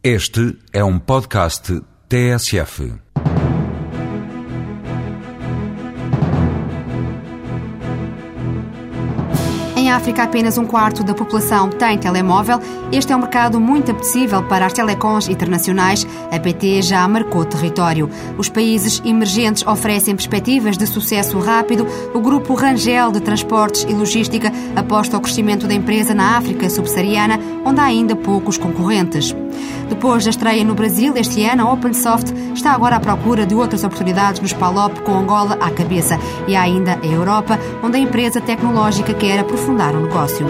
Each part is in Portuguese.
Este é um podcast TSF. Em África, apenas um quarto da população tem telemóvel. Este é um mercado muito apetecível para as telecons internacionais. A PT já marcou território. Os países emergentes oferecem perspectivas de sucesso rápido. O grupo Rangel de Transportes e Logística aposta ao crescimento da empresa na África subsaariana, onde há ainda poucos concorrentes. Depois da estreia no Brasil este ano, a OpenSoft está agora à procura de outras oportunidades nos PALOP com Angola à cabeça. E há ainda a Europa, onde a empresa tecnológica quer aprofundar o negócio.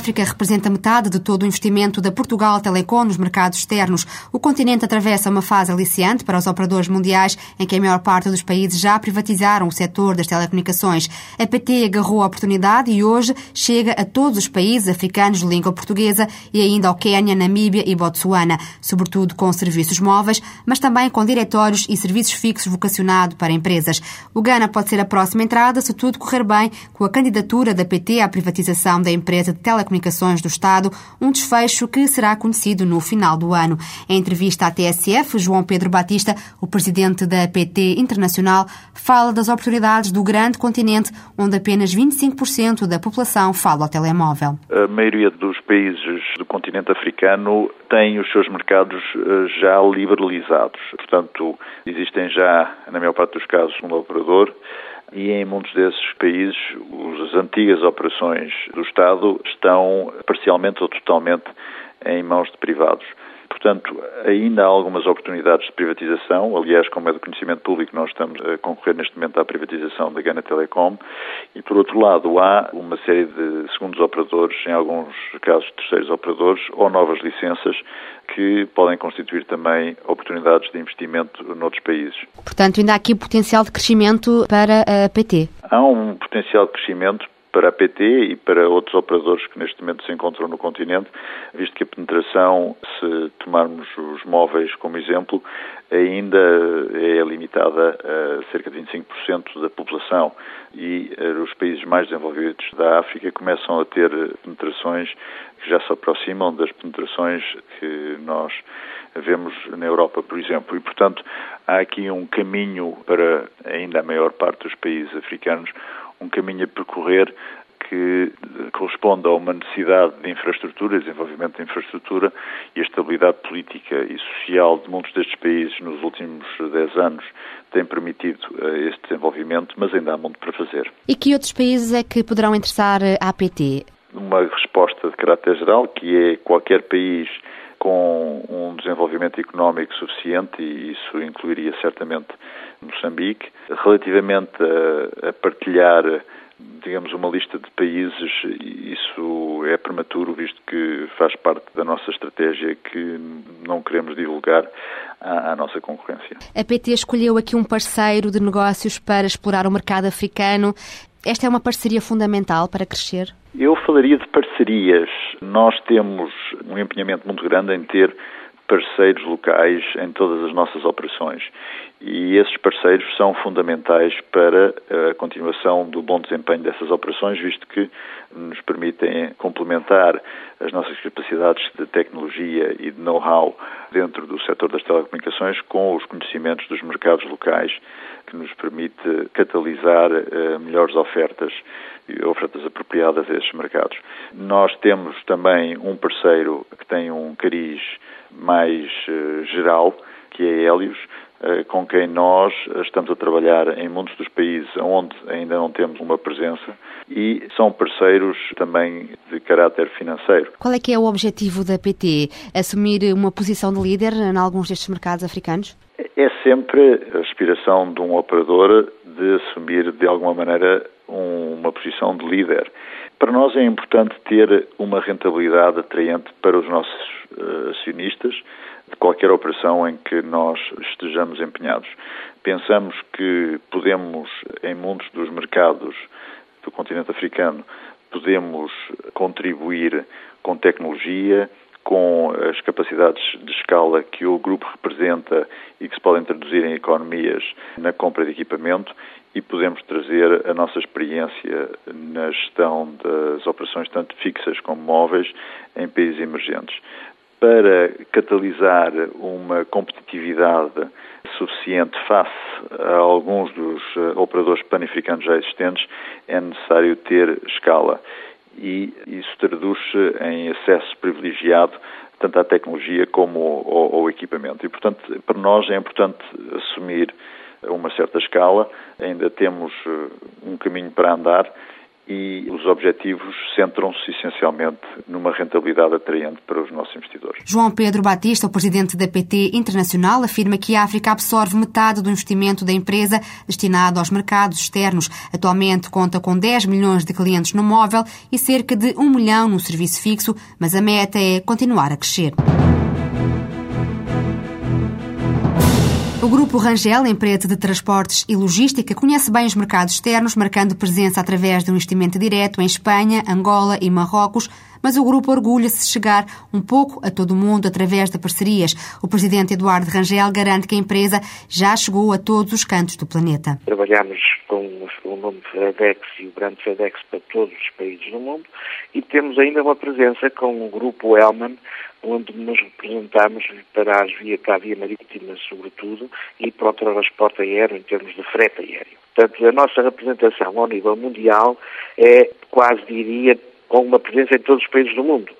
África representa metade de todo o investimento da Portugal Telecom nos mercados externos. O continente atravessa uma fase aliciante para os operadores mundiais, em que a maior parte dos países já privatizaram o setor das telecomunicações. A PT agarrou a oportunidade e hoje chega a todos os países africanos de língua portuguesa e ainda ao Quênia, Namíbia e Botsuana, sobretudo com serviços móveis, mas também com diretórios e serviços fixos vocacionados para empresas. O Ghana pode ser a próxima entrada se tudo correr bem com a candidatura da PT à privatização da empresa de telecomunicações Telecomunicações do Estado, um desfecho que será conhecido no final do ano. Em entrevista à TSF, João Pedro Batista, o presidente da PT Internacional, fala das oportunidades do grande continente, onde apenas 25% da população fala ao telemóvel. A maioria dos países do continente africano tem os seus mercados eh, já liberalizados. Portanto, existem já, na maior parte dos casos, um operador e em muitos desses países as antigas operações do Estado estão parcialmente ou totalmente em mãos de privados. Portanto, ainda há algumas oportunidades de privatização. Aliás, como é do conhecimento público, nós estamos a concorrer neste momento à privatização da Gana Telecom. E, por outro lado, há uma série de segundos operadores, em alguns casos terceiros operadores, ou novas licenças que podem constituir também oportunidades de investimento noutros países. Portanto, ainda há aqui potencial de crescimento para a PT? Há um potencial de crescimento para a PT e para outros operadores que neste momento se encontram no continente, visto que a penetração, se tomarmos os móveis como exemplo, ainda é limitada a cerca de 25% da população e eh, os países mais desenvolvidos da África começam a ter penetrações que já se aproximam das penetrações que nós vemos na Europa, por exemplo. E, portanto, há aqui um caminho para ainda a maior parte dos países africanos um caminho a percorrer que corresponde a uma necessidade de infraestrutura, desenvolvimento de infraestrutura e a estabilidade política e social de muitos destes países nos últimos dez anos tem permitido uh, este desenvolvimento, mas ainda há muito para fazer. E que outros países é que poderão interessar à APT? Uma resposta de caráter geral, que é qualquer país com um desenvolvimento económico suficiente, e isso incluiria certamente Moçambique. Relativamente a, a partilhar digamos, uma lista de países, isso é prematuro, visto que faz parte da nossa estratégia que não queremos divulgar à, à, nossa concorrência. A PT escolheu aqui um parceiro de negócios para explorar o mercado africano. Esta é uma parceria fundamental para crescer? Eu falaria de parcerias. Nós temos um empenhamento muito grande em ter parceiros locais em todas as nossas operações. E esses parceiros são fundamentais para a continuação do bom desempenho dessas operações, visto que nos permitem complementar as nossas capacidades de tecnologia e de know-how dentro do setor das telecomunicações com os conhecimentos dos mercados locais, que nos permite catalisar uh, melhores ofertas e ofertas apropriadas a esses mercados. Nós temos também um parceiro que tem um cariz mais uh, geral, que é Hélios, uh, com quem nós estamos a trabalhar em muitos dos países onde ainda não temos uma presença e são parceiros também de caráter financeiro. Qual é que é o objetivo da PT? Assumir uma posição de líder em alguns destes mercados africanos? É sempre a aspiração de um operador de assumir de alguma maneira um, uma posição de líder. Para nós é importante ter uma rentabilidade atraente para os nossos uh, acionistas de qualquer operação em que nós estejamos empenhados. Pensamos que podemos, em muitos dos mercados do continente africano, podemos contribuir com tecnologia, com as capacidades de escala que o grupo representa e que se podem traduzir em economias na compra de equipamento e podemos trazer a nossa experiência na gestão das operações tanto fixas como móveis em países emergentes. Para catalisar uma competitividade suficiente face a alguns dos eh, operadores panificantes já existentes, é necessário ter escala. E isso traduz-se em acesso privilegiado tanto à tecnologia como ao, ao equipamento. E, portanto, para nós é importante assumir uma certa escala, ainda temos eh, um caminho para andar e os objetivos centram-se essencialmente numa rentabilidade atraente para os nossos investidores. João Pedro Batista, o presidente da PT Internacional, afirma que a África absorve metade do investimento da empresa destinado aos mercados externos. Atualmente conta com 10 milhões de clientes no móvel e cerca de 1 milhão no serviço fixo, mas a meta é continuar a crescer. O Grupo Rangel, empresa de transportes e logística, conhece bem os mercados externos, marcando presença através de um investimento direto em Espanha, Angola e Marrocos, mas o grupo orgulha-se de chegar um pouco a todo o mundo através de parcerias. O presidente Eduardo Rangel garante que a empresa já chegou a todos os cantos do planeta. Trabalhamos com o nome FedEx e o grande FedEx para todos os países do mundo e temos ainda uma presença com o grupo Elman, onde nos representamos para as via, para a via marítima, sobretudo, e para o transporte aéreo em termos de frete aéreo. Portanto, a nossa representação ao nível mundial é, quase diria, com uma presença em todos os países do mundo.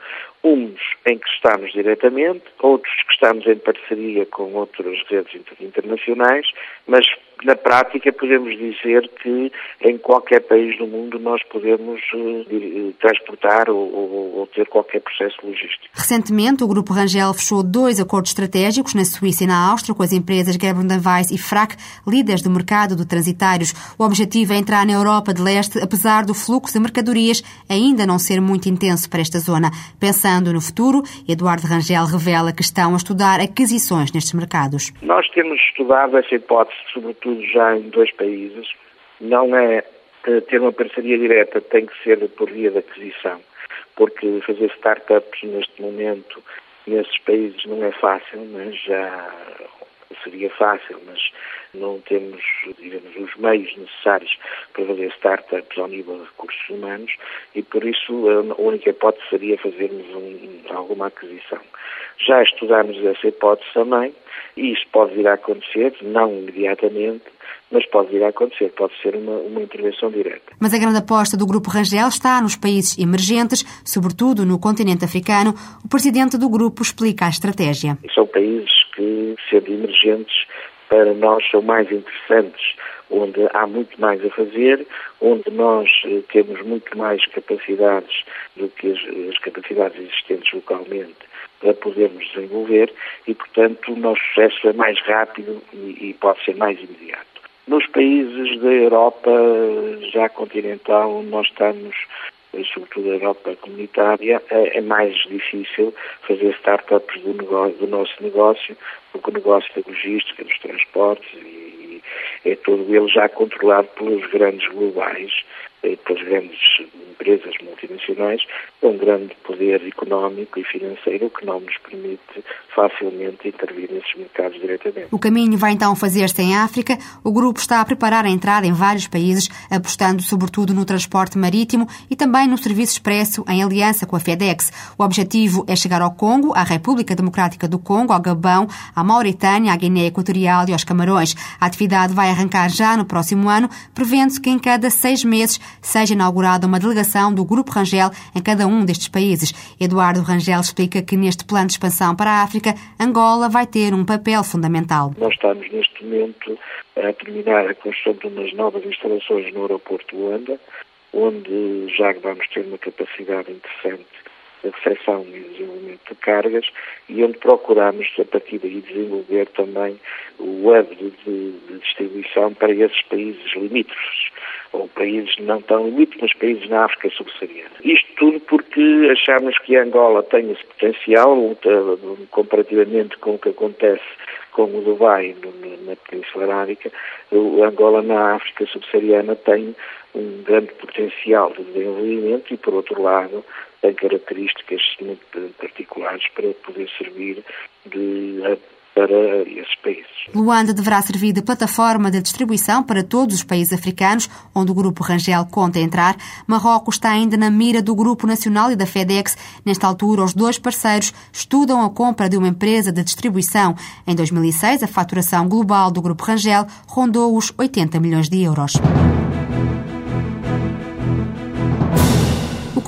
Uns em que estamos diretamente, outros que estamos em parceria com outras redes internacionais, mas na prática podemos dizer que em qualquer país do mundo nós podemos uh, transportar ou, ou, ou, ter qualquer processo logístico. Recentemente, o Grupo Rangel fechou dois acordos estratégicos na Suíça e na Áustria com as empresas Gebrand Weiss e Frac, líderes do mercado de transitários. O objetivo é entrar na Europa de Leste, apesar do fluxo de mercadorias ainda não ser muito intenso para esta zona. Pensando no futuro, Eduardo Rangel revela que estão a estudar aquisições nestes mercados. Nós temos estudado essa hipótese, sobretudo já em dois países. Não é ter uma parceria direta, tem que ser por via de aquisição, porque fazer startups neste momento nesses países não é fácil, mas já seria fácil, mas não temos, digamos, os meios necessários para fazer startups ao nível de recursos humanos e por isso a única hipótese seria fazermos um, alguma aquisição. Já estudámos essa hipótese também e isso pode vir a acontecer, não imediatamente, mas pode vir a acontecer, pode ser uma, uma intervenção direta. Mas a grande aposta do Grupo Rangel está nos países emergentes, sobretudo no continente africano. O presidente do grupo explica a estratégia. São países que, sendo emergentes, para nós são mais interessantes, onde há muito mais a fazer, onde nós eh, temos muito mais capacidades do que as, as capacidades existentes localmente para podermos desenvolver e, portanto, o nosso sucesso é mais rápido e, pode ser mais imediato. Nos países da Europa já continental, nós estamos, sobretudo a Europa comunitária, é, é mais difícil fazer startups do, negócio, do nosso negócio, porque o negócio da logística, dos transportes, e, é todo ele já controlado pelos grandes globais, eh, pelas grandes empresas multinacionais com grande poder económico e financeiro que não nos permite facilmente intervir nesses mercados diretamente. O caminho vai então fazer-se em África. O grupo está a preparar a entrada em vários países, apostando sobretudo no transporte marítimo e também no serviço expresso em aliança com a FedEx. O objetivo é chegar ao Congo, à República Democrática do Congo, ao Gabão, à Mauritânia, à Guiné Equatorial e aos Camarões. A atividade vai arrancar já no próximo ano, prevendo-se que em cada seis meses seja inaugurada uma delegação do Grupo Rangel em cada um destes países. Eduardo Rangel explica que neste plano de expansão para a África, Angola vai ter um papel fundamental. Nós estamos neste momento a terminar a construção de umas novas instalações no aeroporto de Luanda, onde já vamos ter uma capacidade interessante de recepção e desenvolvimento de cargas e onde procuramos, a partir daí, desenvolver também o web de, de distribuição para esses países limítrofes ou países não tão limítrofes, mas países na África subsaariana. Isto tudo porque achamos que Angola tem esse potencial, comparativamente com o que acontece com o Dubai na Península Arábica, o Angola na África subsaariana tem um grande potencial de desenvolvimento e, por outro lado, tem características muito particulares para poder servir de para esses países. Luanda deverá servir de plataforma de distribuição para todos os países africanos, onde o Grupo Rangel conta entrar. Marrocos está ainda na mira do Grupo Nacional e da FedEx. Nesta altura, os dois parceiros estudam a compra de uma empresa de distribuição. Em 2006, a faturação global do Grupo Rangel rondou os 80 milhões de euros.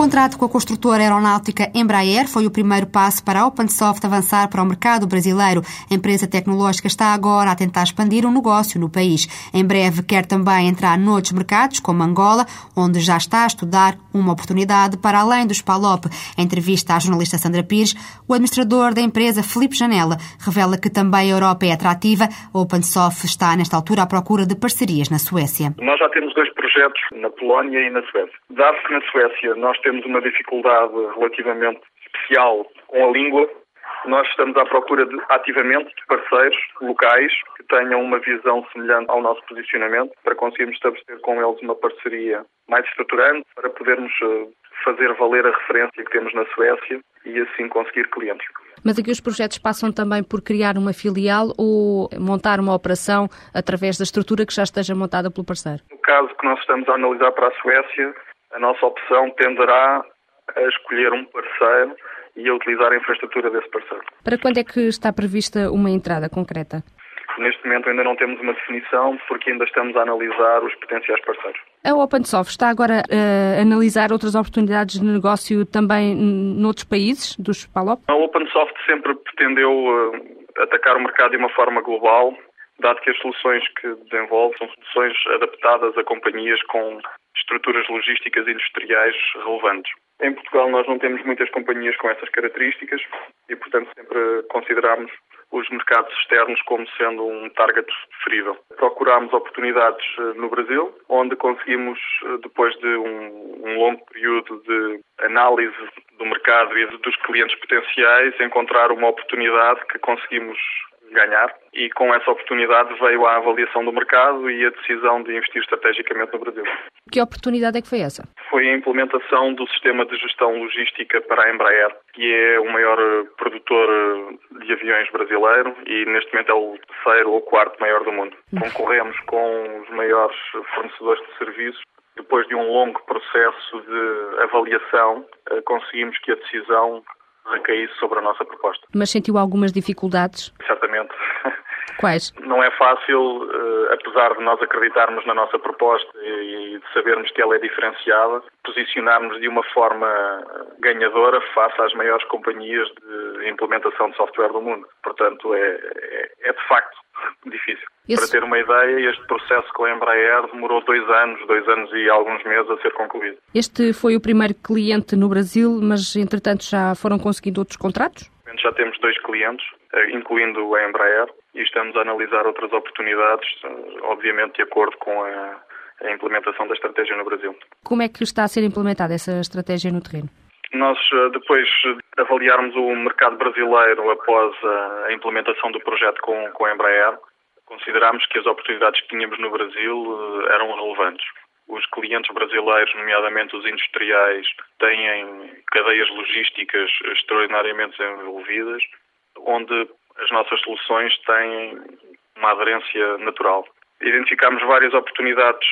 Contrato com a construtora aeronáutica Embraer foi o primeiro passo para a OpenSoft avançar para o mercado brasileiro. A empresa tecnológica está agora a tentar expandir o um negócio no país. Em breve quer também entrar noutros mercados, como Angola, onde já está a estudar uma oportunidade para além do Spalop. Em entrevista à jornalista Sandra Pires, o administrador da empresa, Felipe Janela, revela que também a Europa é atrativa. A OpenSoft está, nesta altura, à procura de parcerias na Suécia. Nós já temos dois projetos na Polónia e na Suécia. Dado que na Suécia nós temos uma dificuldade relativamente especial com a língua. Nós estamos à procura de, ativamente de parceiros locais que tenham uma visão semelhante ao nosso posicionamento para conseguirmos estabelecer com eles uma parceria mais estruturante para podermos eh, fazer valer a referência que temos na Suécia e assim conseguir clientes. Mas aqui os projetos passam também por criar uma filial ou montar uma operação através da estrutura que já esteja montada pelo parceiro? No caso que nós estamos a analisar para a Suécia, a nossa opção tenderá a escolher um parceiro e a utilizar a infraestrutura desse parceiro. Para quando é que está prevista uma entrada concreta? Neste momento ainda não temos uma definição porque ainda estamos a analisar os potenciais parceiros. A OpenSoft está agora a analisar outras oportunidades de negócio também noutros países dos PALOP? A OpenSoft sempre pretendeu eh, atacar o mercado de uma forma global, dado que as soluções que desenvolve são soluções adaptadas a companhias com estruturas logísticas industriais relevantes. Em Portugal nós não temos muitas companhias com essas características e, portanto, sempre consideramos os mercados externos como sendo um target preferível. Procurámos oportunidades eh, no Brasil, onde conseguimos, eh, depois de um, um longo período de análise do mercado e dos clientes potenciais, encontrar uma oportunidade que conseguimos ganhar e com essa oportunidade veio a avaliação do mercado e a decisão de investir estrategicamente no Brasil. Que oportunidade é que foi essa? Foi a implementação do sistema de gestão logística para a Embraer, que é o maior produtor de aviões brasileiro e neste momento é o terceiro ou quarto maior do mundo. Concorremos com os maiores fornecedores de serviços depois de um longo processo de avaliação, eh, conseguimos que a decisão recaísse sobre a nossa proposta. Mas sentiu algumas dificuldades? Certamente. Quais? Não é fácil, eh, apesar de nós acreditarmos na nossa proposta e de sabermos que ela é diferenciada, posicionarmos de uma forma ganhadora face às maiores companhias de implementação de software do mundo. Portanto, é, é, é de facto difícil. Esse... Para ter uma ideia, este processo com a Embraer demorou dois anos, dois anos e alguns meses a ser concluído. Este foi o primeiro cliente no Brasil, mas entretanto já foram conseguindo outros contratos? Já temos dois clientes, eh, incluindo a Embraer, e estamos a analisar outras oportunidades, eh, obviamente de acordo com a, a implementação da estratégia no Brasil. Como é que está a ser implementada essa estratégia no terreno? Nós, eh, depois de avaliarmos o mercado brasileiro após a implementação do projeto com, com a Embraer, considerámos que as oportunidades que tínhamos no Brasil eh, eram relevantes. Os clientes brasileiros, nomeadamente os industriais, têm cadeias logísticas extraordinariamente desenvolvidas, onde as nossas soluções têm uma aderência natural. Identificámos várias oportunidades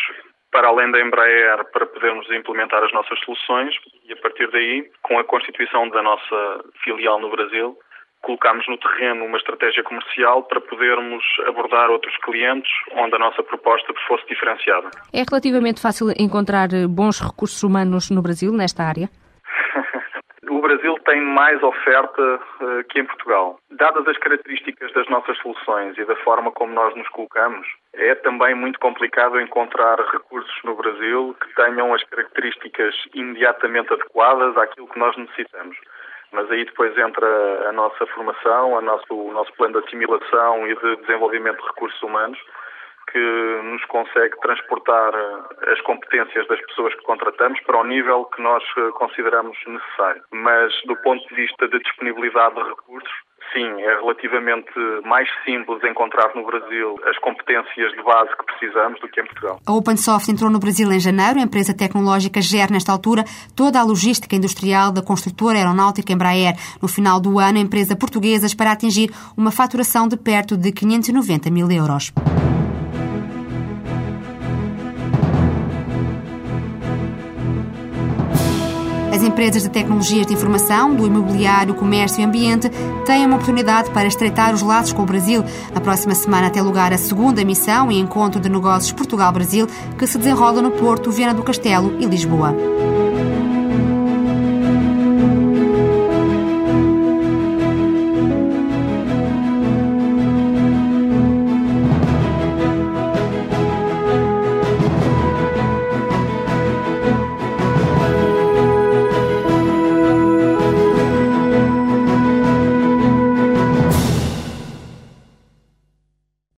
para além da Embraer para podermos implementar as nossas soluções e a partir daí, com a constituição da nossa filial no Brasil, colocámos no terreno uma estratégia comercial para podermos abordar outros clientes onde a nossa proposta fosse diferenciada. É relativamente fácil encontrar bons recursos humanos no Brasil nesta área? o Brasil tem mais oferta uh, que em Portugal. Dadas as características das nossas soluções e da forma como nós nos colocamos, é também muito complicado encontrar recursos no Brasil que tenham as características imediatamente adequadas àquilo que nós necessitamos. Mas aí depois entra a nossa formação, a nosso, o nosso plano de assimilação e de desenvolvimento de recursos humanos, que nos consegue transportar eh, as competências das pessoas que contratamos para o nível que nós eh, consideramos necessário. Mas do ponto de vista de disponibilidade de recursos, sim, é relativamente mais simples encontrar no Brasil as competências de base que precisamos do que em Portugal. A OpenSoft entrou no Brasil em janeiro. A empresa tecnológica gera, nesta altura, toda a logística industrial da construtora aeronáutica Embraer. No final do ano, a empresa portuguesa espera atingir uma faturação de perto de 590 mil euros. Empresas de tecnologias de informação, do imobiliário, comércio e ambiente têm uma oportunidade para estreitar os laços com o Brasil. Na próxima semana tem lugar a segunda missão e encontro de negócios Portugal-Brasil, que se desenrola no Porto, Viana do Castelo e Lisboa.